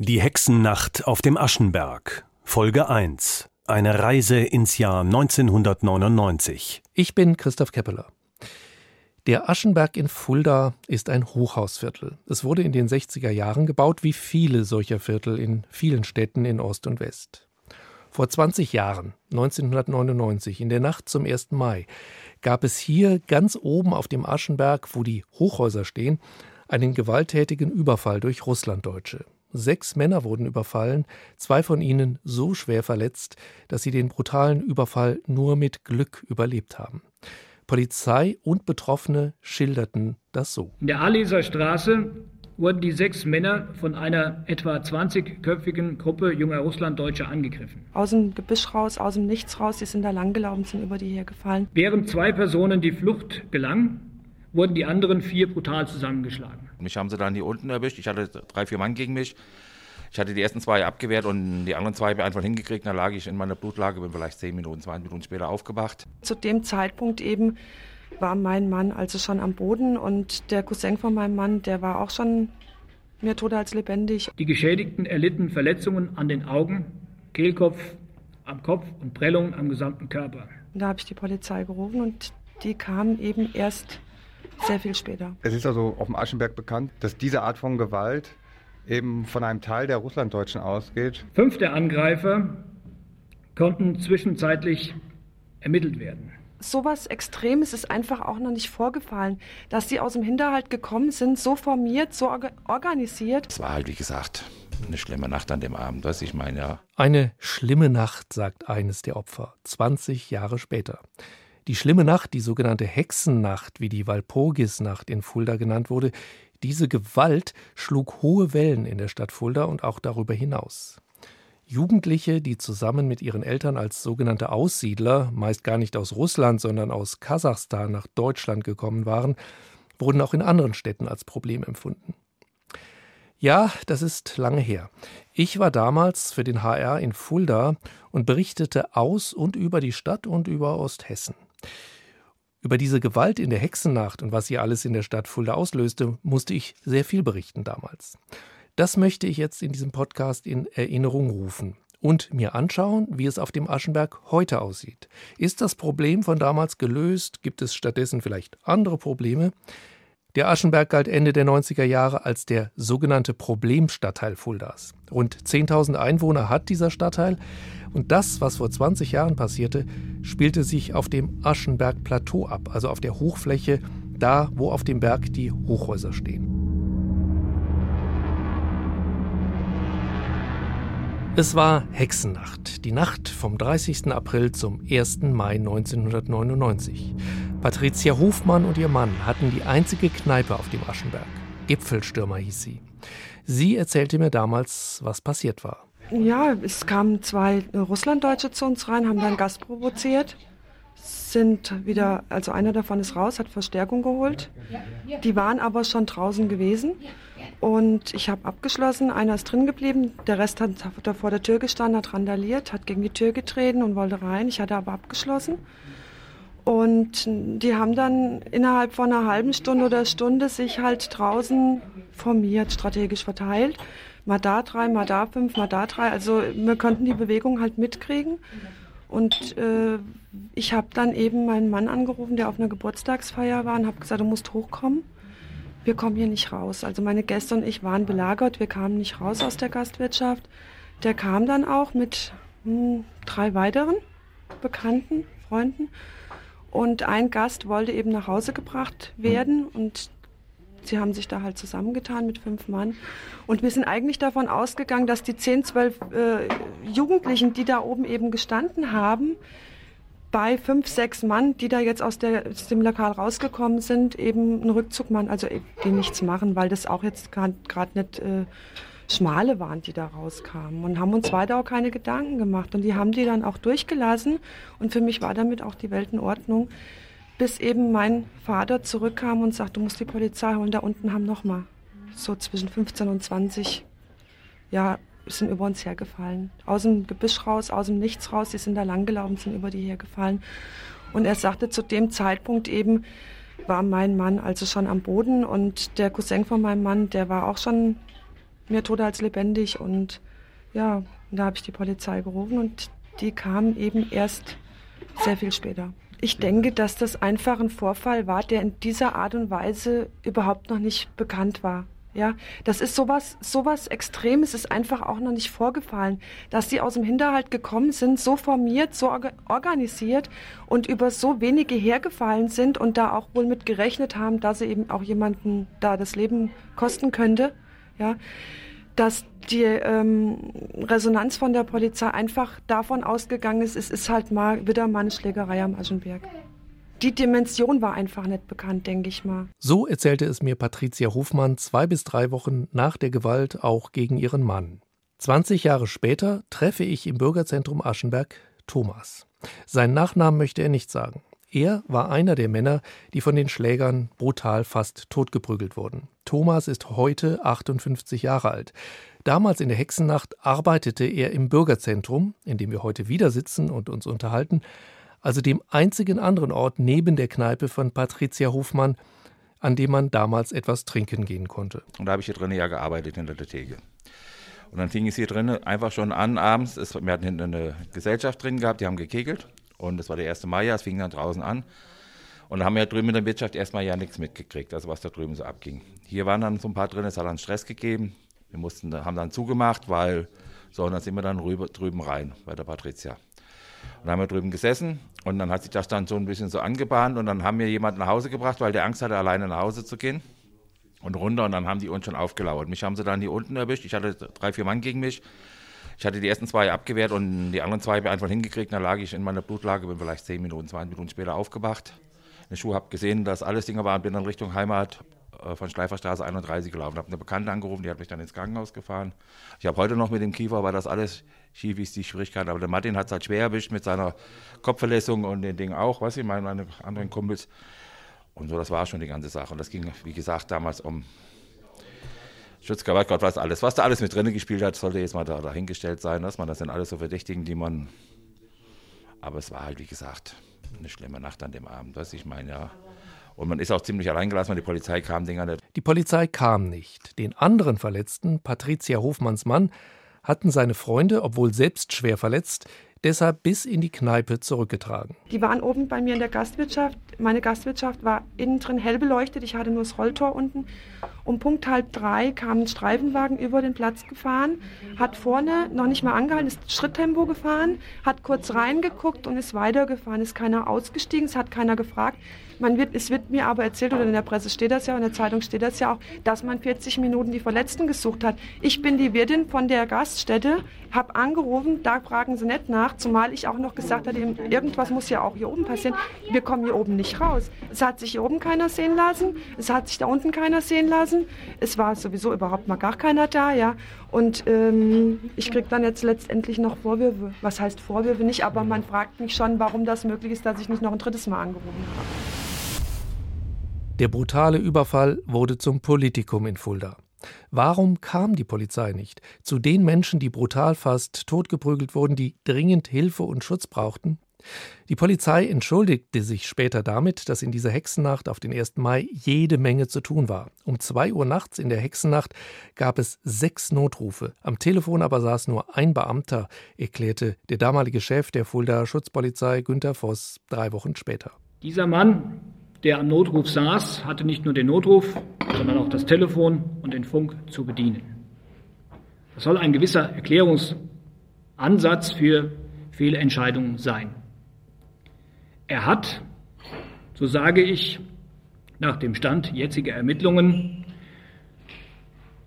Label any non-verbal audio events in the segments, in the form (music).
Die Hexennacht auf dem Aschenberg Folge 1 Eine Reise ins Jahr 1999 Ich bin Christoph Keppeler. Der Aschenberg in Fulda ist ein Hochhausviertel. Es wurde in den 60er Jahren gebaut, wie viele solcher Viertel in vielen Städten in Ost und West. Vor 20 Jahren, 1999, in der Nacht zum 1. Mai, gab es hier ganz oben auf dem Aschenberg, wo die Hochhäuser stehen, einen gewalttätigen Überfall durch Russlanddeutsche. Sechs Männer wurden überfallen, zwei von ihnen so schwer verletzt, dass sie den brutalen Überfall nur mit Glück überlebt haben. Polizei und Betroffene schilderten das so. In der Aleser Straße wurden die sechs Männer von einer etwa 20-köpfigen Gruppe junger Russlanddeutscher angegriffen. Aus dem Gebüsch raus, aus dem Nichts raus, die sind da langgelaufen, sind über die hergefallen. Während zwei Personen die Flucht gelang, wurden die anderen vier brutal zusammengeschlagen. Mich haben sie dann hier unten erwischt. Ich hatte drei, vier Mann gegen mich. Ich hatte die ersten zwei abgewehrt und die anderen zwei habe ich einfach hingekriegt. Da lag ich in meiner Blutlage, bin vielleicht zehn Minuten, zwei Minuten später aufgewacht. Zu dem Zeitpunkt eben war mein Mann also schon am Boden und der Cousin von meinem Mann, der war auch schon mehr tot als lebendig. Die Geschädigten erlitten Verletzungen an den Augen, Kehlkopf, am Kopf und Prellungen am gesamten Körper. Da habe ich die Polizei gerufen und die kam eben erst sehr viel später. Es ist also auf dem Aschenberg bekannt, dass diese Art von Gewalt eben von einem Teil der Russlanddeutschen ausgeht. Fünf der Angreifer konnten zwischenzeitlich ermittelt werden. Sowas Extremes ist einfach auch noch nicht vorgefallen, dass sie aus dem Hinterhalt gekommen sind, so formiert, so organisiert. Es war halt, wie gesagt, eine schlimme Nacht an dem Abend, was ich meine, ja. Eine schlimme Nacht, sagt eines der Opfer, 20 Jahre später. Die schlimme Nacht, die sogenannte Hexennacht, wie die Walpurgisnacht in Fulda genannt wurde, diese Gewalt schlug hohe Wellen in der Stadt Fulda und auch darüber hinaus. Jugendliche, die zusammen mit ihren Eltern als sogenannte Aussiedler, meist gar nicht aus Russland, sondern aus Kasachstan nach Deutschland gekommen waren, wurden auch in anderen Städten als Problem empfunden. Ja, das ist lange her. Ich war damals für den HR in Fulda und berichtete aus und über die Stadt und über Osthessen. Über diese Gewalt in der Hexennacht und was sie alles in der Stadt Fulda auslöste, musste ich sehr viel berichten damals. Das möchte ich jetzt in diesem Podcast in Erinnerung rufen und mir anschauen, wie es auf dem Aschenberg heute aussieht. Ist das Problem von damals gelöst? Gibt es stattdessen vielleicht andere Probleme? Der Aschenberg galt Ende der 90er Jahre als der sogenannte Problemstadtteil Fuldas. Rund 10.000 Einwohner hat dieser Stadtteil und das, was vor 20 Jahren passierte, spielte sich auf dem Aschenberg-Plateau ab, also auf der Hochfläche, da, wo auf dem Berg die Hochhäuser stehen. Es war Hexennacht, die Nacht vom 30. April zum 1. Mai 1999. Patricia Hofmann und ihr Mann hatten die einzige Kneipe auf dem Aschenberg. Gipfelstürmer hieß sie. Sie erzählte mir damals, was passiert war. Ja, es kamen zwei Russlanddeutsche zu uns rein, haben dann Gast provoziert, sind wieder, also einer davon ist raus, hat Verstärkung geholt. Die waren aber schon draußen gewesen und ich habe abgeschlossen, einer ist drin geblieben, der Rest hat da vor der Tür gestanden, hat randaliert, hat gegen die Tür getreten und wollte rein. Ich hatte aber abgeschlossen. Und die haben dann innerhalb von einer halben Stunde oder Stunde sich halt draußen formiert, strategisch verteilt mal da drei, mal da fünf, mal da drei. Also wir konnten die Bewegung halt mitkriegen. Und äh, ich habe dann eben meinen Mann angerufen, der auf einer Geburtstagsfeier war, und habe gesagt, du musst hochkommen. Wir kommen hier nicht raus. Also meine Gäste und ich waren belagert, wir kamen nicht raus aus der Gastwirtschaft. Der kam dann auch mit hm, drei weiteren Bekannten, Freunden. Und ein Gast wollte eben nach Hause gebracht werden und Sie haben sich da halt zusammengetan mit fünf Mann. Und wir sind eigentlich davon ausgegangen, dass die zehn, zwölf äh, Jugendlichen, die da oben eben gestanden haben, bei fünf, sechs Mann, die da jetzt aus, der, aus dem Lokal rausgekommen sind, eben einen Rückzug machen, also die nichts machen, weil das auch jetzt gerade nicht äh, Schmale waren, die da rauskamen. Und haben uns weiter auch keine Gedanken gemacht. Und die haben die dann auch durchgelassen. Und für mich war damit auch die Welt in Ordnung bis eben mein Vater zurückkam und sagte, du musst die Polizei holen, da unten haben nochmal so zwischen 15 und 20, ja, sind über uns hergefallen. Aus dem Gebüsch raus, aus dem Nichts raus, die sind da langgelaufen, sind über die hergefallen. Und er sagte zu dem Zeitpunkt eben, war mein Mann also schon am Boden und der Cousin von meinem Mann, der war auch schon mehr Tote als lebendig. Und ja, da habe ich die Polizei gerufen und die kam eben erst sehr viel später. Ich denke, dass das einfach ein Vorfall war, der in dieser Art und Weise überhaupt noch nicht bekannt war. Ja, das ist sowas, sowas Extremes ist einfach auch noch nicht vorgefallen, dass sie aus dem Hinterhalt gekommen sind, so formiert, so organisiert und über so wenige hergefallen sind und da auch wohl mit gerechnet haben, dass sie eben auch jemanden da das Leben kosten könnte. Ja, dass die ähm, Resonanz von der Polizei einfach davon ausgegangen ist, es ist halt mal wieder mal eine Schlägerei am Aschenberg die Dimension war einfach nicht bekannt, denke ich mal. So erzählte es mir Patricia Hofmann zwei bis drei Wochen nach der Gewalt auch gegen ihren Mann. 20 Jahre später treffe ich im Bürgerzentrum Aschenberg Thomas. Seinen Nachnamen möchte er nicht sagen. Er war einer der Männer, die von den Schlägern brutal fast totgeprügelt wurden. Thomas ist heute 58 Jahre alt. Damals in der Hexennacht arbeitete er im Bürgerzentrum, in dem wir heute wieder sitzen und uns unterhalten, also dem einzigen anderen Ort neben der Kneipe von Patricia Hofmann, an dem man damals etwas trinken gehen konnte. Und da habe ich hier drinnen ja gearbeitet hinter der Theke. Und dann fing es hier drinnen einfach schon an abends. Es, wir hatten hinten eine Gesellschaft drin gehabt, die haben gekegelt. Und es war der 1. Mai, es fing dann draußen an. Und da haben wir ja drüben in der Wirtschaft erstmal ja nichts mitgekriegt, also was da drüben so abging. Hier waren dann so ein paar drin, es hat dann Stress gegeben. Wir mussten, haben dann zugemacht, weil so, und dann sind wir dann rüber, drüben rein bei der Patricia. Und dann haben wir drüben gesessen und dann hat sich das dann so ein bisschen so angebahnt und dann haben wir jemanden nach Hause gebracht, weil der Angst hatte, alleine nach Hause zu gehen. Und runter und dann haben die uns schon aufgelauert. Mich haben sie dann hier unten erwischt. Ich hatte drei, vier Mann gegen mich. Ich hatte die ersten zwei abgewehrt und die anderen zwei habe ich einfach hingekriegt. Dann lag ich in meiner Blutlage, bin vielleicht zehn Minuten, 20 Minuten später aufgewacht. In der Schuhe habe gesehen, dass alles Dinge waren, bin dann Richtung Heimat äh, von Schleiferstraße 31 gelaufen. Habe eine Bekannte angerufen, die hat mich dann ins Krankenhaus gefahren. Ich habe heute noch mit dem Kiefer, weil das alles schief ist, die Schwierigkeit. Aber der Martin hat es halt schwer erwischt mit seiner Kopfverletzung und den Dingen auch, was ich meine, meine anderen Kumpels. Und so, das war schon die ganze Sache. Und das ging, wie gesagt, damals um Gott was alles. Was da alles mit drinnen gespielt hat, sollte jetzt mal da, dahingestellt sein, dass man, das sind alles so Verdächtigen, die man. Aber es war halt, wie gesagt, eine schlimme Nacht an dem Abend, was ich meine, ja. Und man ist auch ziemlich alleingelassen, weil die Polizei kam Dinger nicht. Die Polizei kam nicht. Den anderen Verletzten, Patricia Hofmanns Mann, hatten seine Freunde, obwohl selbst schwer verletzt, deshalb bis in die Kneipe zurückgetragen. Die waren oben bei mir in der Gastwirtschaft. Meine Gastwirtschaft war innen drin hell beleuchtet. Ich hatte nur das Rolltor unten. Um Punkt halb drei kam ein Streifenwagen über den Platz gefahren, hat vorne noch nicht mal angehalten, ist Schritttempo gefahren, hat kurz reingeguckt und ist weitergefahren. Ist keiner ausgestiegen, es hat keiner gefragt. Man wird, es wird mir aber erzählt, oder in der Presse steht das ja, in der Zeitung steht das ja auch, dass man 40 Minuten die Verletzten gesucht hat. Ich bin die Wirtin von der Gaststätte, habe angerufen, da fragen sie nicht nach, zumal ich auch noch gesagt hatte, irgendwas muss ja auch hier oben passieren. Wir kommen hier oben nicht raus. Es hat sich hier oben keiner sehen lassen, es hat sich da unten keiner sehen lassen. Es war sowieso überhaupt mal gar keiner da, ja. Und ähm, ich kriege dann jetzt letztendlich noch Vorwürfe. Was heißt Vorwürfe nicht, aber man fragt mich schon, warum das möglich ist, dass ich nicht noch ein drittes Mal angerufen habe. Der brutale Überfall wurde zum Politikum in Fulda. Warum kam die Polizei nicht zu den Menschen, die brutal fast totgeprügelt wurden, die dringend Hilfe und Schutz brauchten? Die Polizei entschuldigte sich später damit, dass in dieser Hexennacht auf den 1. Mai jede Menge zu tun war. Um zwei Uhr nachts in der Hexennacht gab es sechs Notrufe. Am Telefon aber saß nur ein Beamter, erklärte der damalige Chef der Fulda Schutzpolizei Günter Voss drei Wochen später. Dieser Mann der am Notruf saß, hatte nicht nur den Notruf, sondern auch das Telefon und den Funk zu bedienen. Das soll ein gewisser Erklärungsansatz für Fehlentscheidungen sein. Er hat, so sage ich, nach dem Stand jetziger Ermittlungen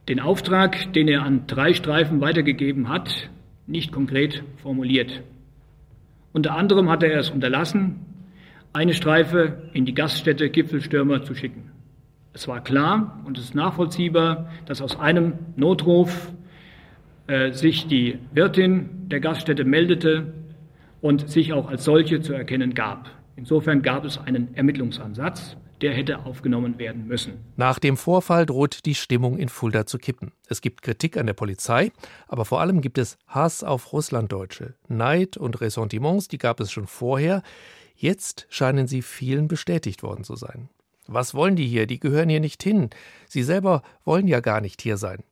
den Auftrag, den er an drei Streifen weitergegeben hat, nicht konkret formuliert. Unter anderem hat er es unterlassen, eine Streife in die Gaststätte Gipfelstürmer zu schicken. Es war klar und es ist nachvollziehbar, dass aus einem Notruf äh, sich die Wirtin der Gaststätte meldete und sich auch als solche zu erkennen gab. Insofern gab es einen Ermittlungsansatz, der hätte aufgenommen werden müssen. Nach dem Vorfall droht die Stimmung in Fulda zu kippen. Es gibt Kritik an der Polizei, aber vor allem gibt es Hass auf Russlanddeutsche. Neid und Ressentiments, die gab es schon vorher. Jetzt scheinen sie vielen bestätigt worden zu sein. Was wollen die hier? Die gehören hier nicht hin. Sie selber wollen ja gar nicht hier sein.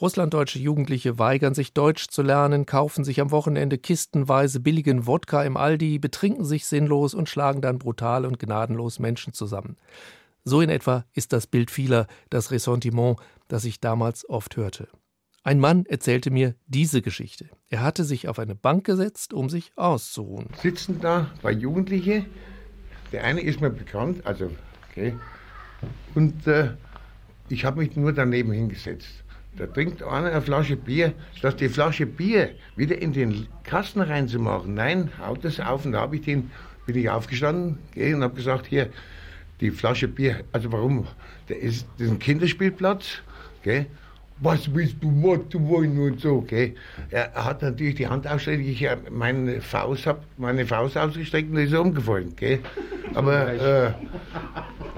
Russlanddeutsche Jugendliche weigern sich Deutsch zu lernen, kaufen sich am Wochenende kistenweise billigen Wodka im Aldi, betrinken sich sinnlos und schlagen dann brutal und gnadenlos Menschen zusammen. So in etwa ist das Bild vieler, das Ressentiment, das ich damals oft hörte. Ein Mann erzählte mir diese Geschichte. Er hatte sich auf eine Bank gesetzt, um sich auszuruhen. Sitzen da zwei Jugendliche. Der eine ist mir bekannt, also okay. Und äh, ich habe mich nur daneben hingesetzt. Da trinkt einer eine Flasche Bier, statt die Flasche Bier wieder in den Kasten reinzumachen. Nein, haut das auf und da ich den, bin ich aufgestanden geh, und habe gesagt, hier, die Flasche Bier, also warum? Der ist, das ist ein Kinderspielplatz, gell? Was willst du Motto wollen und so, gell? Er hat natürlich die Hand ausgestreckt, ich meine Faust hab, meine Faust ausgestreckt und ist umgefallen, gell? Aber äh,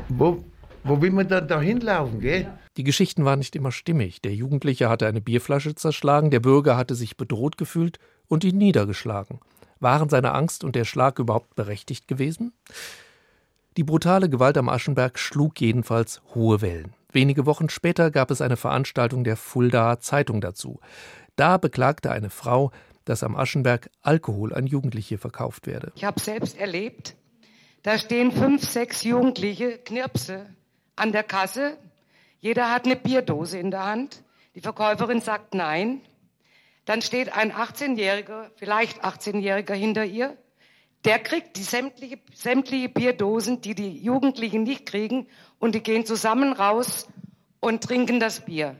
wo, wo will man dann da hinlaufen, gell? Die Geschichten waren nicht immer stimmig. Der Jugendliche hatte eine Bierflasche zerschlagen, der Bürger hatte sich bedroht gefühlt und ihn niedergeschlagen. Waren seine Angst und der Schlag überhaupt berechtigt gewesen? Die brutale Gewalt am Aschenberg schlug jedenfalls hohe Wellen. Wenige Wochen später gab es eine Veranstaltung der Fuldaer Zeitung dazu. Da beklagte eine Frau, dass am Aschenberg Alkohol an Jugendliche verkauft werde. Ich habe selbst erlebt, da stehen fünf, sechs Jugendliche Knirpse an der Kasse. Jeder hat eine Bierdose in der Hand. Die Verkäuferin sagt nein. Dann steht ein 18-Jähriger, vielleicht 18-Jähriger hinter ihr. Der kriegt die sämtliche, sämtliche Bierdosen, die die Jugendlichen nicht kriegen, und die gehen zusammen raus und trinken das Bier.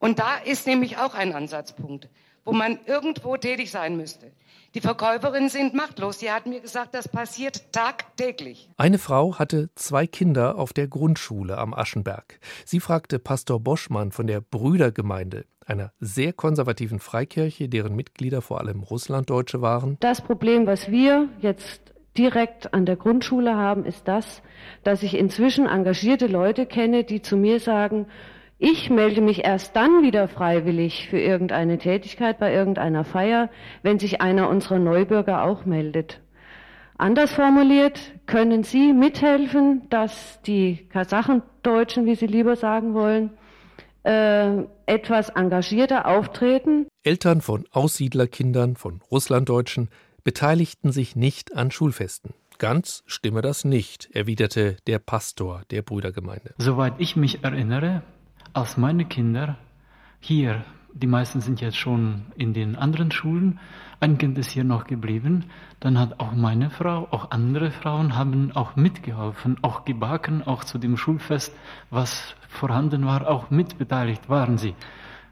Und da ist nämlich auch ein Ansatzpunkt, wo man irgendwo tätig sein müsste. Die Verkäuferinnen sind machtlos. Sie hat mir gesagt, das passiert tagtäglich. Eine Frau hatte zwei Kinder auf der Grundschule am Aschenberg. Sie fragte Pastor Boschmann von der Brüdergemeinde, einer sehr konservativen Freikirche, deren Mitglieder vor allem Russlanddeutsche waren. Das Problem, was wir jetzt direkt an der Grundschule haben, ist das, dass ich inzwischen engagierte Leute kenne, die zu mir sagen, ich melde mich erst dann wieder freiwillig für irgendeine Tätigkeit bei irgendeiner Feier, wenn sich einer unserer Neubürger auch meldet. Anders formuliert, können Sie mithelfen, dass die Kasachendeutschen, wie Sie lieber sagen wollen, äh, etwas engagierter auftreten? Eltern von Aussiedlerkindern, von Russlanddeutschen, beteiligten sich nicht an Schulfesten. Ganz stimme das nicht, erwiderte der Pastor der Brüdergemeinde. Soweit ich mich erinnere, als meine Kinder hier, die meisten sind jetzt schon in den anderen Schulen, ein Kind ist hier noch geblieben, dann hat auch meine Frau, auch andere Frauen haben auch mitgeholfen, auch gebacken, auch zu dem Schulfest, was vorhanden war, auch mitbeteiligt waren sie.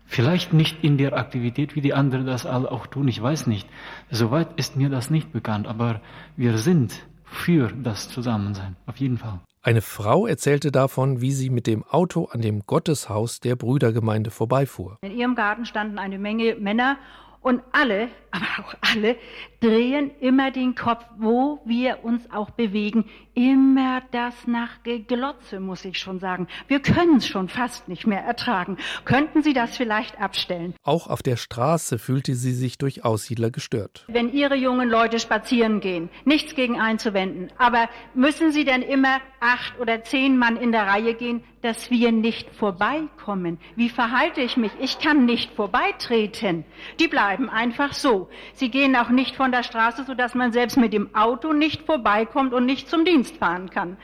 Vielleicht nicht in der Aktivität, wie die anderen das alle auch tun, ich weiß nicht. Soweit ist mir das nicht bekannt, aber wir sind für das Zusammensein, auf jeden Fall. Eine Frau erzählte davon, wie sie mit dem Auto an dem Gotteshaus der Brüdergemeinde vorbeifuhr. In ihrem Garten standen eine Menge Männer und alle, (laughs) aber auch alle, drehen immer den Kopf, wo wir uns auch bewegen. Immer das nach Geglotze, muss ich schon sagen. Wir können es schon fast nicht mehr ertragen. Könnten Sie das vielleicht abstellen? Auch auf der Straße fühlte sie sich durch Aussiedler gestört. Wenn Ihre jungen Leute spazieren gehen, nichts gegen einzuwenden, aber müssen Sie denn immer acht oder zehn Mann in der Reihe gehen, dass wir nicht vorbeikommen? Wie verhalte ich mich? Ich kann nicht vorbeitreten. Die bleiben einfach so. Sie gehen auch nicht von der Straße, sodass man selbst mit dem Auto nicht vorbeikommt und nicht zum Dienst fahren kann.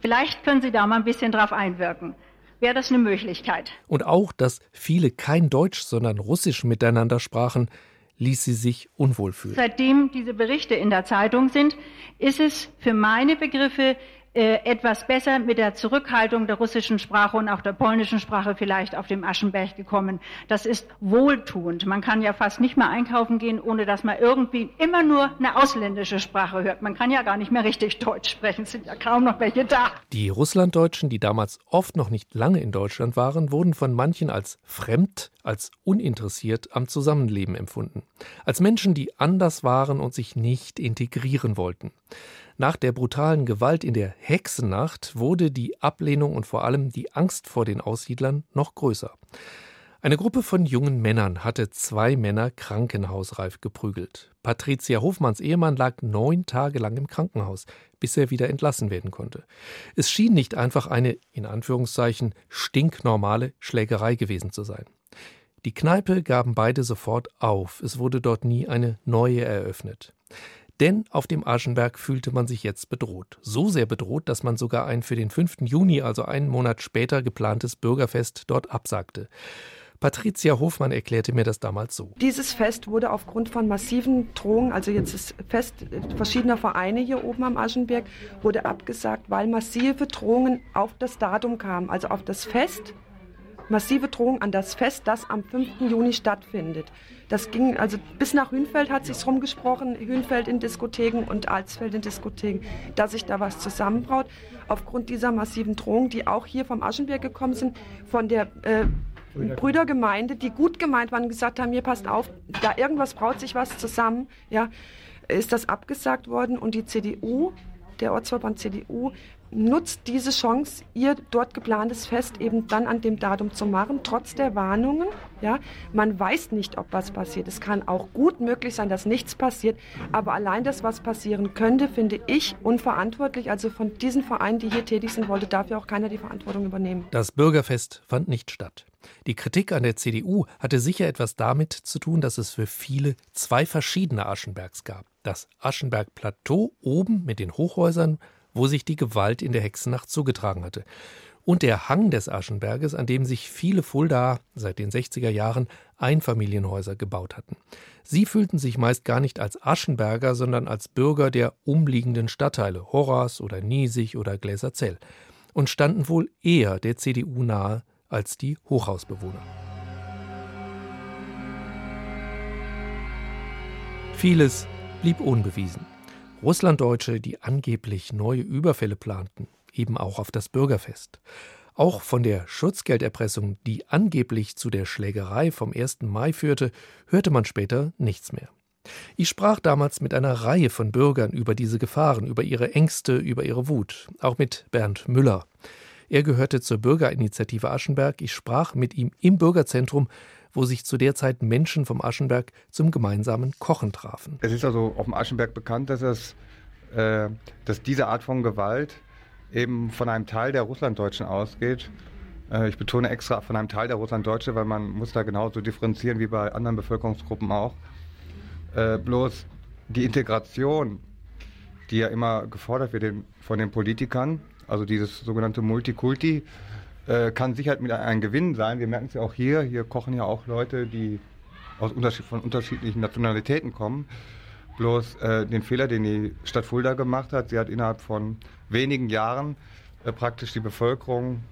Vielleicht können Sie da mal ein bisschen drauf einwirken. Wäre das eine Möglichkeit? Und auch, dass viele kein Deutsch, sondern Russisch miteinander sprachen, ließ sie sich unwohl fühlen. Seitdem diese Berichte in der Zeitung sind, ist es für meine Begriffe etwas besser mit der Zurückhaltung der russischen Sprache und auch der polnischen Sprache vielleicht auf dem Aschenberg gekommen. Das ist wohltuend. Man kann ja fast nicht mehr einkaufen gehen, ohne dass man irgendwie immer nur eine ausländische Sprache hört. Man kann ja gar nicht mehr richtig Deutsch sprechen. Es sind ja kaum noch welche da. Die Russlanddeutschen, die damals oft noch nicht lange in Deutschland waren, wurden von manchen als fremd, als uninteressiert am Zusammenleben empfunden. Als Menschen, die anders waren und sich nicht integrieren wollten. Nach der brutalen Gewalt in der Hexennacht wurde die Ablehnung und vor allem die Angst vor den Aussiedlern noch größer. Eine Gruppe von jungen Männern hatte zwei Männer krankenhausreif geprügelt. Patricia Hofmanns Ehemann lag neun Tage lang im Krankenhaus, bis er wieder entlassen werden konnte. Es schien nicht einfach eine, in Anführungszeichen, stinknormale Schlägerei gewesen zu sein. Die Kneipe gaben beide sofort auf. Es wurde dort nie eine neue eröffnet. Denn auf dem Aschenberg fühlte man sich jetzt bedroht. So sehr bedroht, dass man sogar ein für den 5. Juni, also einen Monat später, geplantes Bürgerfest dort absagte. Patricia Hofmann erklärte mir das damals so. Dieses Fest wurde aufgrund von massiven Drohungen, also jetzt das Fest verschiedener Vereine hier oben am Aschenberg, wurde abgesagt, weil massive Drohungen auf das Datum kamen, also auf das Fest massive Drohungen an das Fest, das am 5. Juni stattfindet. Das ging also bis nach Hünfeld hat sich rumgesprochen, Hünfeld in Diskotheken und Alsfeld in Diskotheken, dass sich da was zusammenbraut. Aufgrund dieser massiven Drohungen, die auch hier vom Aschenberg gekommen sind, von der äh, Brüdergemeinde, die gut gemeint waren, gesagt haben, mir passt auf, da irgendwas braut sich was zusammen, ja, ist das abgesagt worden und die CDU der Ortsverband CDU nutzt diese Chance, ihr dort geplantes Fest eben dann an dem Datum zu machen, trotz der Warnungen. Ja, man weiß nicht, ob was passiert. Es kann auch gut möglich sein, dass nichts passiert. Aber allein das, was passieren könnte, finde ich unverantwortlich. Also von diesen Vereinen, die hier tätig sind, wollte dafür auch keiner die Verantwortung übernehmen. Das Bürgerfest fand nicht statt. Die Kritik an der CDU hatte sicher etwas damit zu tun, dass es für viele zwei verschiedene Aschenbergs gab. Das Aschenberg-Plateau oben mit den Hochhäusern wo sich die Gewalt in der Hexennacht zugetragen hatte. Und der Hang des Aschenberges, an dem sich viele Fulda seit den 60er Jahren Einfamilienhäuser gebaut hatten. Sie fühlten sich meist gar nicht als Aschenberger, sondern als Bürger der umliegenden Stadtteile Horas oder Niesig oder Gläserzell und standen wohl eher der CDU nahe als die Hochhausbewohner. Vieles blieb unbewiesen. Russlanddeutsche, die angeblich neue Überfälle planten, eben auch auf das Bürgerfest. Auch von der Schutzgelderpressung, die angeblich zu der Schlägerei vom 1. Mai führte, hörte man später nichts mehr. Ich sprach damals mit einer Reihe von Bürgern über diese Gefahren, über ihre Ängste, über ihre Wut, auch mit Bernd Müller. Er gehörte zur Bürgerinitiative Aschenberg. Ich sprach mit ihm im Bürgerzentrum, wo sich zu der Zeit Menschen vom Aschenberg zum gemeinsamen Kochen trafen. Es ist also auf dem Aschenberg bekannt, dass, es, äh, dass diese Art von Gewalt eben von einem Teil der Russlanddeutschen ausgeht. Äh, ich betone extra von einem Teil der Russlanddeutsche, weil man muss da genauso differenzieren wie bei anderen Bevölkerungsgruppen auch. Äh, bloß die Integration, die ja immer gefordert wird von den Politikern, also dieses sogenannte Multikulti, äh, kann sicher mit ein Gewinn sein. Wir merken es ja auch hier. Hier kochen ja auch Leute, die aus unterschied von unterschiedlichen Nationalitäten kommen. Bloß äh, den Fehler, den die Stadt Fulda gemacht hat, sie hat innerhalb von wenigen Jahren äh, praktisch die Bevölkerung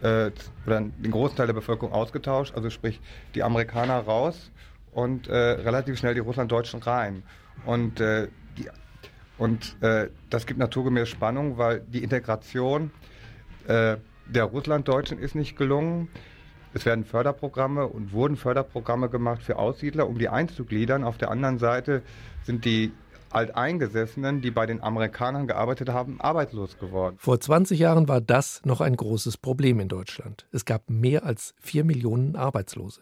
äh, oder den großen Teil der Bevölkerung ausgetauscht, also sprich die Amerikaner raus und äh, relativ schnell die Russlanddeutschen rein. Und, äh, die, und das gibt naturgemäß Spannung, weil die Integration der Russlanddeutschen ist nicht gelungen. Es werden Förderprogramme und wurden Förderprogramme gemacht für Aussiedler, um die einzugliedern. Auf der anderen Seite sind die Alteingesessenen, die bei den Amerikanern gearbeitet haben, arbeitslos geworden. Vor 20 Jahren war das noch ein großes Problem in Deutschland. Es gab mehr als vier Millionen Arbeitslose.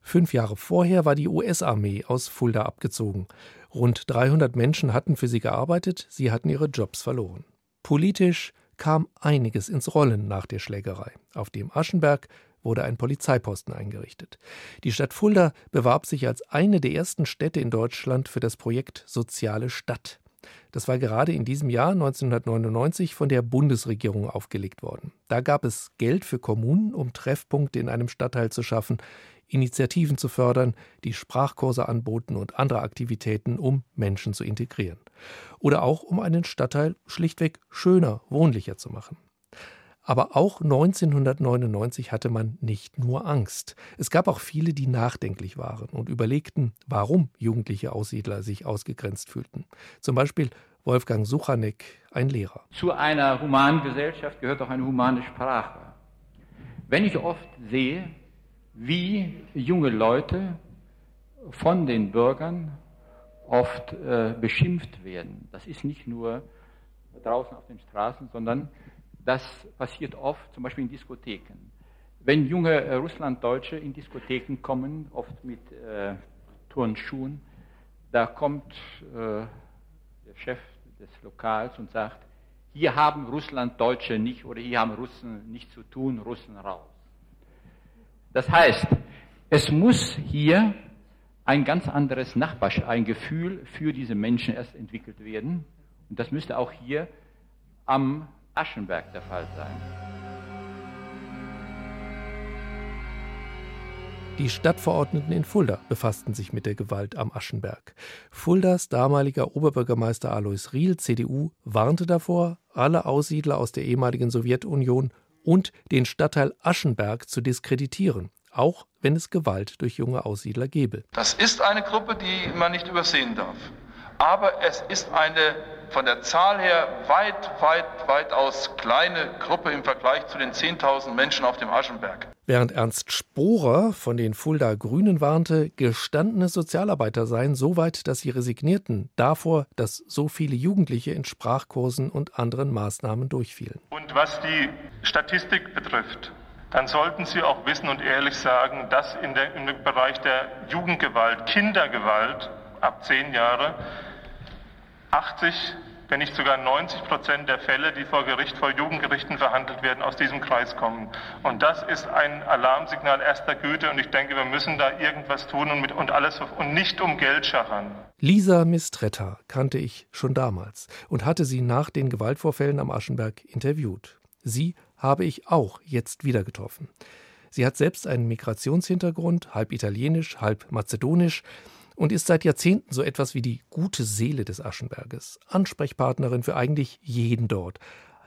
Fünf Jahre vorher war die US-Armee aus Fulda abgezogen. Rund 300 Menschen hatten für sie gearbeitet, sie hatten ihre Jobs verloren. Politisch kam einiges ins Rollen nach der Schlägerei. Auf dem Aschenberg wurde ein Polizeiposten eingerichtet. Die Stadt Fulda bewarb sich als eine der ersten Städte in Deutschland für das Projekt Soziale Stadt. Das war gerade in diesem Jahr 1999 von der Bundesregierung aufgelegt worden. Da gab es Geld für Kommunen, um Treffpunkte in einem Stadtteil zu schaffen, Initiativen zu fördern, die Sprachkurse anboten und andere Aktivitäten, um Menschen zu integrieren. Oder auch um einen Stadtteil schlichtweg schöner, wohnlicher zu machen. Aber auch 1999 hatte man nicht nur Angst. Es gab auch viele, die nachdenklich waren und überlegten, warum jugendliche Aussiedler sich ausgegrenzt fühlten. Zum Beispiel Wolfgang Suchanek, ein Lehrer. Zu einer humanen Gesellschaft gehört auch eine humane Sprache. Wenn ich oft sehe, wie junge Leute von den Bürgern oft äh, beschimpft werden. Das ist nicht nur draußen auf den Straßen, sondern das passiert oft zum Beispiel in Diskotheken. Wenn junge äh, Russlanddeutsche in Diskotheken kommen, oft mit äh, Turnschuhen, da kommt äh, der Chef des Lokals und sagt, hier haben Russlanddeutsche nicht oder hier haben Russen nichts zu tun, Russen raus. Das heißt, Es muss hier ein ganz anderes Nachbarsch, ein Gefühl für diese Menschen erst entwickelt werden. Und das müsste auch hier am Aschenberg der Fall sein. Die Stadtverordneten in Fulda befassten sich mit der Gewalt am Aschenberg. Fuldas damaliger Oberbürgermeister Alois Riel, CDU, warnte davor, alle Aussiedler aus der ehemaligen Sowjetunion und den Stadtteil Aschenberg zu diskreditieren, auch wenn es Gewalt durch junge Aussiedler gebe. Das ist eine Gruppe, die man nicht übersehen darf. Aber es ist eine von der Zahl her weit, weit, weitaus kleine Gruppe im Vergleich zu den 10.000 Menschen auf dem Aschenberg. Während Ernst Sporer von den Fulda Grünen warnte, gestandene Sozialarbeiter seien so weit, dass sie resignierten davor, dass so viele Jugendliche in Sprachkursen und anderen Maßnahmen durchfielen. Und was die Statistik betrifft, dann sollten Sie auch wissen und ehrlich sagen, dass in der, im Bereich der Jugendgewalt, Kindergewalt ab zehn Jahre 80, wenn nicht sogar 90 Prozent der Fälle, die vor Gericht, vor Jugendgerichten verhandelt werden, aus diesem Kreis kommen. Und das ist ein Alarmsignal erster Güte. Und ich denke, wir müssen da irgendwas tun und, mit, und alles und nicht um Geld schachern. Lisa Mistretta kannte ich schon damals und hatte sie nach den Gewaltvorfällen am Aschenberg interviewt. Sie habe ich auch jetzt wieder getroffen. Sie hat selbst einen Migrationshintergrund, halb italienisch, halb mazedonisch und ist seit Jahrzehnten so etwas wie die gute Seele des Aschenberges, Ansprechpartnerin für eigentlich jeden dort.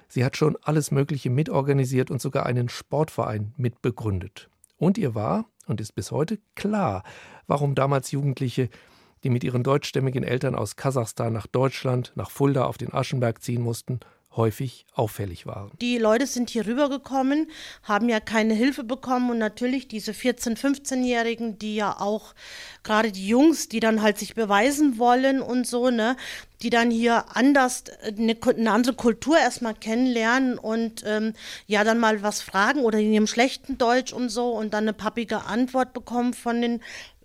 Sie hat schon alles Mögliche mitorganisiert und sogar einen Sportverein mitbegründet. Und ihr war und ist bis heute klar, warum damals Jugendliche, die mit ihren deutschstämmigen Eltern aus Kasachstan nach Deutschland, nach Fulda auf den Aschenberg ziehen mussten, häufig auffällig waren. Die Leute sind hier rübergekommen, haben ja keine Hilfe bekommen und natürlich diese 14-, 15-Jährigen, die ja auch gerade die Jungs, die dann halt sich beweisen wollen und so, ne, die dann hier anders eine, eine andere Kultur erstmal kennenlernen und ähm, ja dann mal was fragen oder in ihrem schlechten Deutsch und so und dann eine pappige Antwort bekommen von den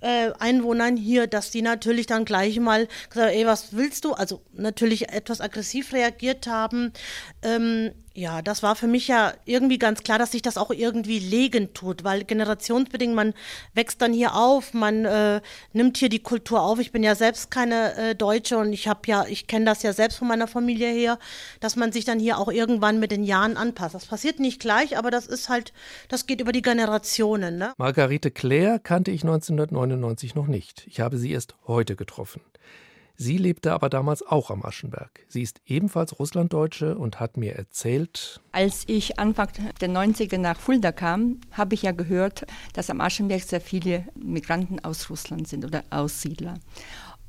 äh, Einwohnern hier, dass die natürlich dann gleich mal gesagt, ey, was willst du? Also natürlich etwas aggressiv reagiert haben. Ähm, ja, das war für mich ja irgendwie ganz klar, dass sich das auch irgendwie legen tut, weil generationsbedingt, man wächst dann hier auf, man äh, nimmt hier die Kultur auf. Ich bin ja selbst keine äh, Deutsche und ich habe ja, ich kenne das ja selbst von meiner Familie her, dass man sich dann hier auch irgendwann mit den Jahren anpasst. Das passiert nicht gleich, aber das ist halt, das geht über die Generationen. Ne? Margarete Claire kannte ich 1999 noch nicht. Ich habe sie erst heute getroffen. Sie lebte aber damals auch am Aschenberg. Sie ist ebenfalls Russlanddeutsche und hat mir erzählt, als ich Anfang der 90er nach Fulda kam, habe ich ja gehört, dass am Aschenberg sehr viele Migranten aus Russland sind oder Aussiedler.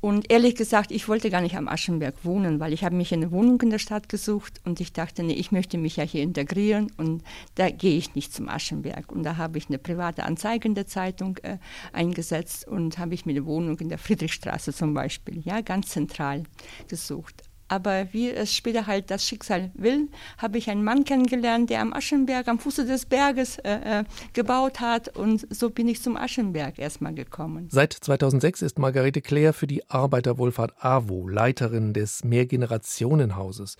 Und ehrlich gesagt, ich wollte gar nicht am Aschenberg wohnen, weil ich habe mich eine Wohnung in der Stadt gesucht und ich dachte, nee, ich möchte mich ja hier integrieren und da gehe ich nicht zum Aschenberg. Und da habe ich eine private Anzeige in der Zeitung äh, eingesetzt und habe ich mir eine Wohnung in der Friedrichstraße zum Beispiel, ja, ganz zentral gesucht. Aber wie es später halt das Schicksal will, habe ich einen Mann kennengelernt, der am Aschenberg, am Fuße des Berges äh, äh gebaut hat. Und so bin ich zum Aschenberg erstmal gekommen. Seit 2006 ist Margarete Claire für die Arbeiterwohlfahrt AWO Leiterin des Mehrgenerationenhauses.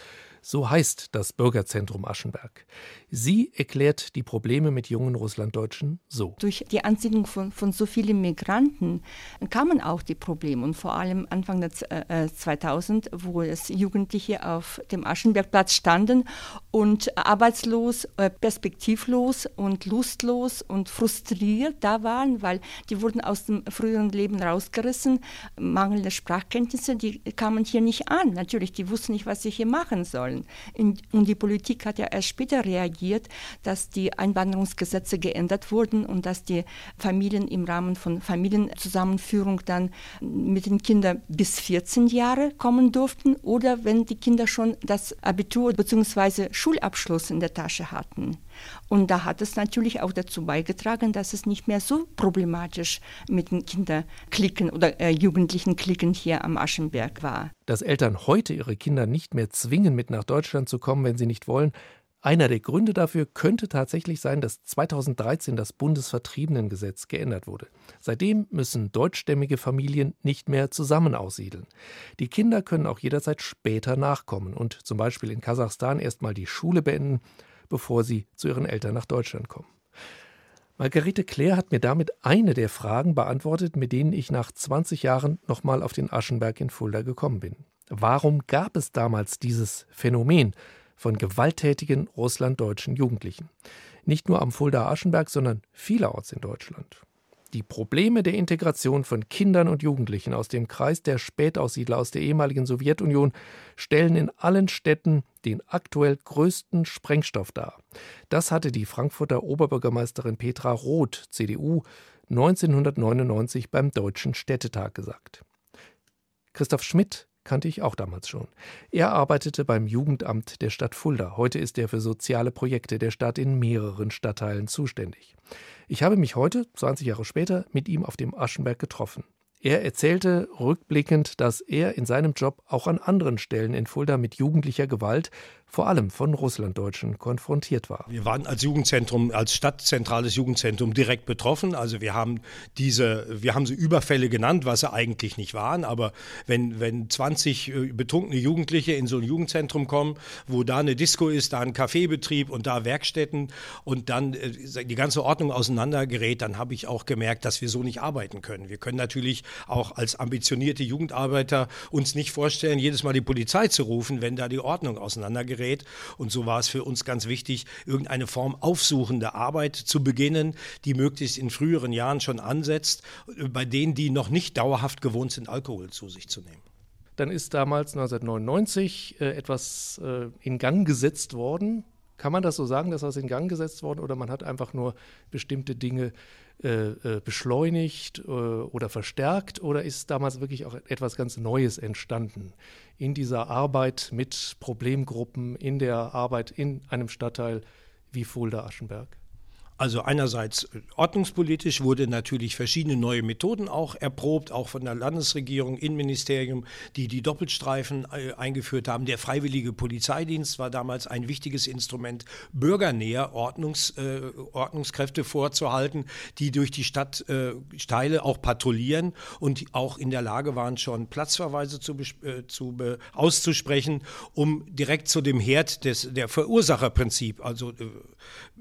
So heißt das Bürgerzentrum Aschenberg. Sie erklärt die Probleme mit jungen Russlanddeutschen so. Durch die Ansiedlung von, von so vielen Migranten kamen auch die Probleme. Und vor allem Anfang der äh, 2000, wo es Jugendliche auf dem Aschenbergplatz standen und arbeitslos, äh, perspektivlos und lustlos und frustriert da waren, weil die wurden aus dem früheren Leben rausgerissen. Mangelnde Sprachkenntnisse, die kamen hier nicht an. Natürlich, die wussten nicht, was sie hier machen sollen. Und die Politik hat ja erst später reagiert, dass die Einwanderungsgesetze geändert wurden und dass die Familien im Rahmen von Familienzusammenführung dann mit den Kindern bis 14 Jahre kommen durften oder wenn die Kinder schon das Abitur bzw. Schulabschluss in der Tasche hatten. Und da hat es natürlich auch dazu beigetragen, dass es nicht mehr so problematisch mit den Kinderklicken oder äh, jugendlichen Klicken hier am Aschenberg war. Dass Eltern heute ihre Kinder nicht mehr zwingen, mit nach Deutschland zu kommen, wenn sie nicht wollen, einer der Gründe dafür könnte tatsächlich sein, dass 2013 das Bundesvertriebenengesetz geändert wurde. Seitdem müssen deutschstämmige Familien nicht mehr zusammen aussiedeln. Die Kinder können auch jederzeit später nachkommen und zum Beispiel in Kasachstan erstmal die Schule beenden bevor sie zu ihren Eltern nach Deutschland kommen. Margarete Claire hat mir damit eine der Fragen beantwortet, mit denen ich nach 20 Jahren nochmal auf den Aschenberg in Fulda gekommen bin. Warum gab es damals dieses Phänomen von gewalttätigen russlanddeutschen Jugendlichen? Nicht nur am Fulda Aschenberg, sondern vielerorts in Deutschland. Die Probleme der Integration von Kindern und Jugendlichen aus dem Kreis der Spätaussiedler aus der ehemaligen Sowjetunion stellen in allen Städten den aktuell größten Sprengstoff dar. Das hatte die Frankfurter Oberbürgermeisterin Petra Roth, CDU, 1999 beim Deutschen Städtetag gesagt. Christoph Schmidt kannte ich auch damals schon. Er arbeitete beim Jugendamt der Stadt Fulda. Heute ist er für soziale Projekte der Stadt in mehreren Stadtteilen zuständig. Ich habe mich heute, 20 Jahre später, mit ihm auf dem Aschenberg getroffen. Er erzählte rückblickend, dass er in seinem Job auch an anderen Stellen in Fulda mit jugendlicher Gewalt vor allem von Russlanddeutschen konfrontiert war. Wir waren als Jugendzentrum, als stadtzentrales Jugendzentrum direkt betroffen. Also wir haben diese, wir haben sie Überfälle genannt, was sie eigentlich nicht waren. Aber wenn, wenn 20 äh, betrunkene Jugendliche in so ein Jugendzentrum kommen, wo da eine Disco ist, da ein Kaffeebetrieb und da Werkstätten und dann äh, die ganze Ordnung auseinandergerät, dann habe ich auch gemerkt, dass wir so nicht arbeiten können. Wir können natürlich auch als ambitionierte Jugendarbeiter uns nicht vorstellen, jedes Mal die Polizei zu rufen, wenn da die Ordnung auseinandergerät gerät. Und so war es für uns ganz wichtig, irgendeine Form aufsuchender Arbeit zu beginnen, die möglichst in früheren Jahren schon ansetzt, bei denen, die noch nicht dauerhaft gewohnt sind, Alkohol zu sich zu nehmen. Dann ist damals 1999 äh, etwas äh, in Gang gesetzt worden. Kann man das so sagen, dass das in Gang gesetzt worden oder man hat einfach nur bestimmte Dinge äh, äh, beschleunigt äh, oder verstärkt oder ist damals wirklich auch etwas ganz Neues entstanden in dieser Arbeit mit Problemgruppen, in der Arbeit in einem Stadtteil wie Fulda-Aschenberg? Also einerseits ordnungspolitisch wurde natürlich verschiedene neue Methoden auch erprobt, auch von der Landesregierung, Innenministerium, die die Doppelstreifen äh, eingeführt haben. Der freiwillige Polizeidienst war damals ein wichtiges Instrument, bürgernäher Ordnungs, äh, Ordnungskräfte vorzuhalten, die durch die Stadtteile äh, auch patrouillieren und auch in der Lage waren, schon Platzverweise zu, äh, zu auszusprechen, um direkt zu dem Herd des, der Verursacherprinzip, also äh,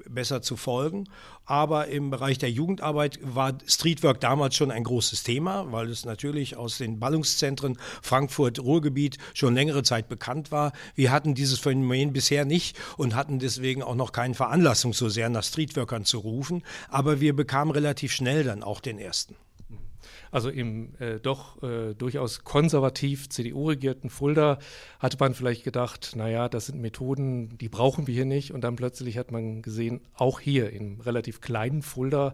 besser zu folgen. Aber im Bereich der Jugendarbeit war Streetwork damals schon ein großes Thema, weil es natürlich aus den Ballungszentren Frankfurt, Ruhrgebiet schon längere Zeit bekannt war. Wir hatten dieses Phänomen bisher nicht und hatten deswegen auch noch keine Veranlassung, so sehr nach Streetworkern zu rufen. Aber wir bekamen relativ schnell dann auch den ersten. Also im äh, doch äh, durchaus konservativ CDU-regierten Fulda hatte man vielleicht gedacht, naja, das sind Methoden, die brauchen wir hier nicht. Und dann plötzlich hat man gesehen, auch hier im relativ kleinen Fulda,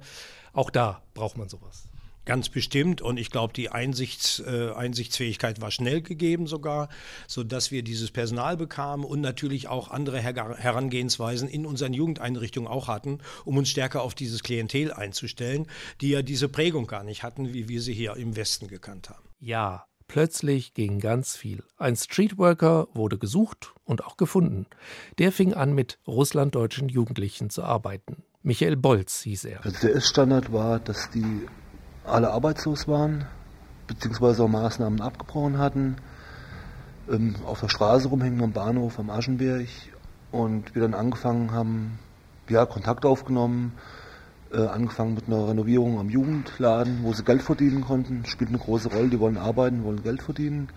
auch da braucht man sowas. Ganz bestimmt. Und ich glaube, die Einsichts, äh, Einsichtsfähigkeit war schnell gegeben sogar, sodass wir dieses Personal bekamen und natürlich auch andere Her Herangehensweisen in unseren Jugendeinrichtungen auch hatten, um uns stärker auf dieses Klientel einzustellen, die ja diese Prägung gar nicht hatten, wie wir sie hier im Westen gekannt haben. Ja, Plötzlich ging ganz viel. Ein Streetworker wurde gesucht und auch gefunden. Der fing an, mit russlanddeutschen Jugendlichen zu arbeiten. Michael Bolz hieß er. Also der Ist-Standard war, dass die alle arbeitslos waren, beziehungsweise auch Maßnahmen abgebrochen hatten, ähm, auf der Straße rumhängen am Bahnhof am Aschenberg. Und wir dann angefangen haben, ja, Kontakt aufgenommen, äh, angefangen mit einer Renovierung am Jugendladen, wo sie Geld verdienen konnten, spielt eine große Rolle, die wollen arbeiten, wollen Geld verdienen.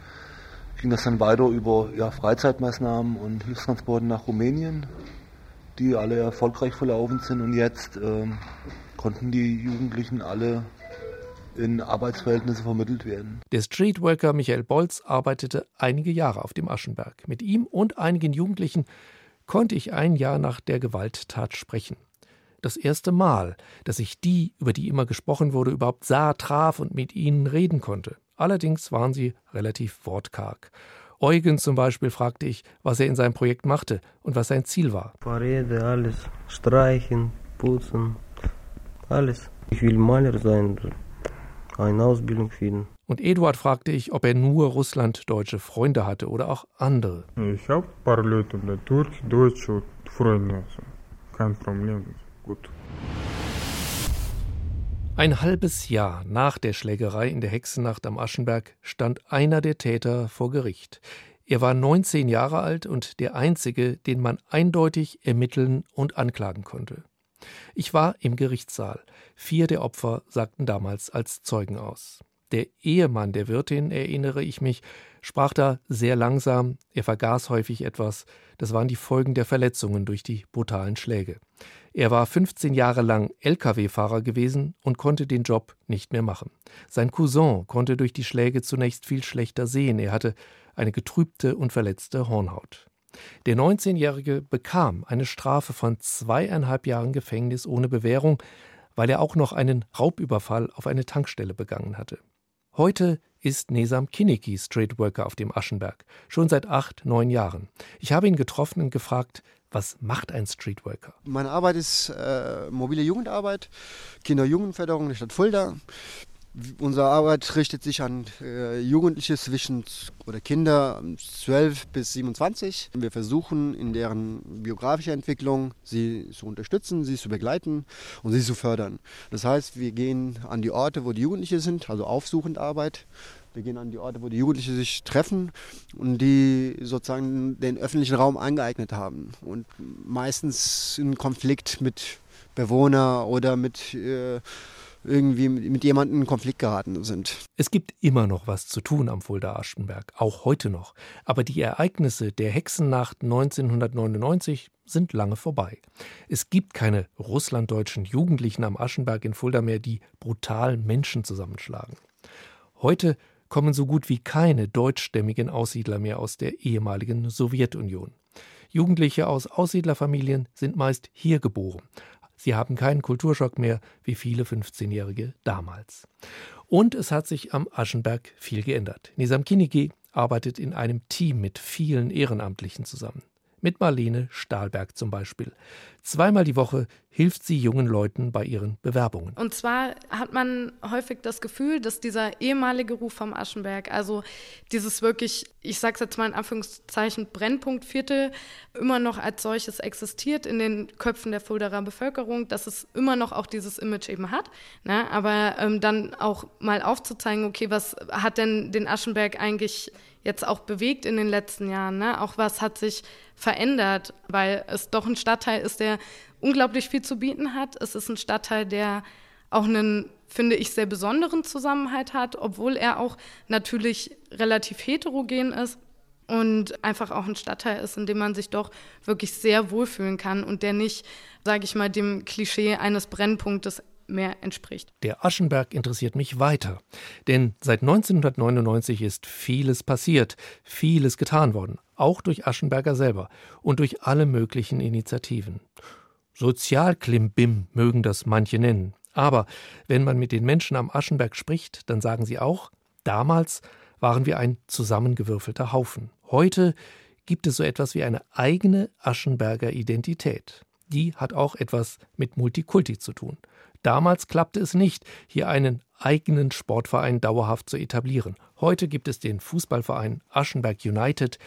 Ging das dann weiter über ja, Freizeitmaßnahmen und Hilfstransporte nach Rumänien, die alle erfolgreich verlaufen sind. Und jetzt äh, konnten die Jugendlichen alle in Arbeitsverhältnisse vermittelt werden. Der Streetworker Michael Bolz arbeitete einige Jahre auf dem Aschenberg. Mit ihm und einigen Jugendlichen konnte ich ein Jahr nach der Gewalttat sprechen. Das erste Mal, dass ich die, über die immer gesprochen wurde, überhaupt sah, traf und mit ihnen reden konnte. Allerdings waren sie relativ wortkarg. Eugen zum Beispiel fragte ich, was er in seinem Projekt machte und was sein Ziel war. Vorrede, alles. Streichen, putzen, alles. Ich will Maler sein, eine Ausbildung finden. Und Eduard fragte ich, ob er nur russlanddeutsche Freunde hatte oder auch andere. Ich habe ein paar Leute, Türk, Deutsche Freunde. Also kein Problem, gut. Ein halbes Jahr nach der Schlägerei in der Hexennacht am Aschenberg stand einer der Täter vor Gericht. Er war 19 Jahre alt und der einzige, den man eindeutig ermitteln und anklagen konnte. Ich war im Gerichtssaal. Vier der Opfer sagten damals als Zeugen aus. Der Ehemann der Wirtin, erinnere ich mich, sprach da sehr langsam, er vergaß häufig etwas, das waren die Folgen der Verletzungen durch die brutalen Schläge. Er war 15 Jahre lang Lkw-Fahrer gewesen und konnte den Job nicht mehr machen. Sein Cousin konnte durch die Schläge zunächst viel schlechter sehen, er hatte eine getrübte und verletzte Hornhaut. Der 19-Jährige bekam eine Strafe von zweieinhalb Jahren Gefängnis ohne Bewährung, weil er auch noch einen Raubüberfall auf eine Tankstelle begangen hatte. Heute ist Nesam Kinnicki Streetworker auf dem Aschenberg, schon seit acht, neun Jahren. Ich habe ihn getroffen und gefragt, was macht ein Streetworker? Meine Arbeit ist äh, mobile Jugendarbeit, Kinder-Jugendförderung der Stadt Fulda. Unsere Arbeit richtet sich an äh, Jugendliche zwischen oder Kinder 12 bis 27. Wir versuchen in deren biografischer Entwicklung sie zu unterstützen, sie zu begleiten und sie zu fördern. Das heißt, wir gehen an die Orte, wo die Jugendliche sind, also aufsuchend Arbeit. Wir gehen an die Orte, wo die Jugendlichen sich treffen und die sozusagen den öffentlichen Raum eingeeignet haben und meistens in Konflikt mit Bewohnern oder mit äh, irgendwie mit jemandem in Konflikt geraten sind. Es gibt immer noch was zu tun am Fulda Aschenberg, auch heute noch. Aber die Ereignisse der Hexennacht 1999 sind lange vorbei. Es gibt keine russlanddeutschen Jugendlichen am Aschenberg in Fulda mehr, die brutal Menschen zusammenschlagen. Heute kommen so gut wie keine deutschstämmigen Aussiedler mehr aus der ehemaligen Sowjetunion. Jugendliche aus Aussiedlerfamilien sind meist hier geboren, Sie haben keinen Kulturschock mehr wie viele 15-Jährige damals. Und es hat sich am Aschenberg viel geändert. Nisam Kinigi arbeitet in einem Team mit vielen Ehrenamtlichen zusammen mit Marlene Stahlberg zum Beispiel. Zweimal die Woche hilft sie jungen Leuten bei ihren Bewerbungen. Und zwar hat man häufig das Gefühl, dass dieser ehemalige Ruf vom Aschenberg, also dieses wirklich, ich sage es jetzt mal in Anführungszeichen, Brennpunktviertel, immer noch als solches existiert in den Köpfen der Fulderer Bevölkerung, dass es immer noch auch dieses Image eben hat. Ne? Aber ähm, dann auch mal aufzuzeigen, okay, was hat denn den Aschenberg eigentlich jetzt auch bewegt in den letzten Jahren. Ne? Auch was hat sich verändert, weil es doch ein Stadtteil ist, unglaublich viel zu bieten hat. Es ist ein Stadtteil, der auch einen, finde ich, sehr besonderen Zusammenhalt hat, obwohl er auch natürlich relativ heterogen ist und einfach auch ein Stadtteil ist, in dem man sich doch wirklich sehr wohlfühlen kann und der nicht, sage ich mal, dem Klischee eines Brennpunktes mehr entspricht. Der Aschenberg interessiert mich weiter, denn seit 1999 ist vieles passiert, vieles getan worden, auch durch Aschenberger selber und durch alle möglichen Initiativen. Sozialklimbim mögen das manche nennen, aber wenn man mit den Menschen am Aschenberg spricht, dann sagen sie auch, damals waren wir ein zusammengewürfelter Haufen. Heute gibt es so etwas wie eine eigene Aschenberger Identität. Die hat auch etwas mit Multikulti zu tun. Damals klappte es nicht, hier einen eigenen Sportverein dauerhaft zu etablieren. Heute gibt es den Fußballverein Aschenberg United,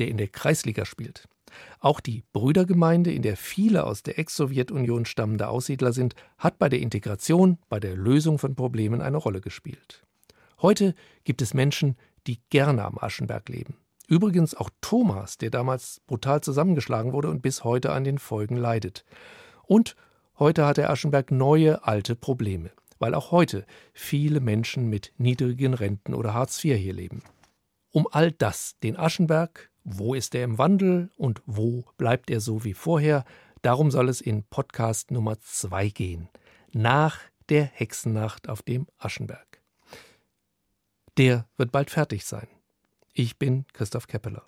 der in der Kreisliga spielt. Auch die Brüdergemeinde, in der viele aus der Ex-Sowjetunion stammende Aussiedler sind, hat bei der Integration, bei der Lösung von Problemen eine Rolle gespielt. Heute gibt es Menschen, die gerne am Aschenberg leben. Übrigens auch Thomas, der damals brutal zusammengeschlagen wurde und bis heute an den Folgen leidet. Und Heute hat der Aschenberg neue alte Probleme, weil auch heute viele Menschen mit niedrigen Renten oder Hartz IV hier leben. Um all das, den Aschenberg, wo ist er im Wandel und wo bleibt er so wie vorher, darum soll es in Podcast Nummer 2 gehen. Nach der Hexennacht auf dem Aschenberg. Der wird bald fertig sein. Ich bin Christoph Keppeler.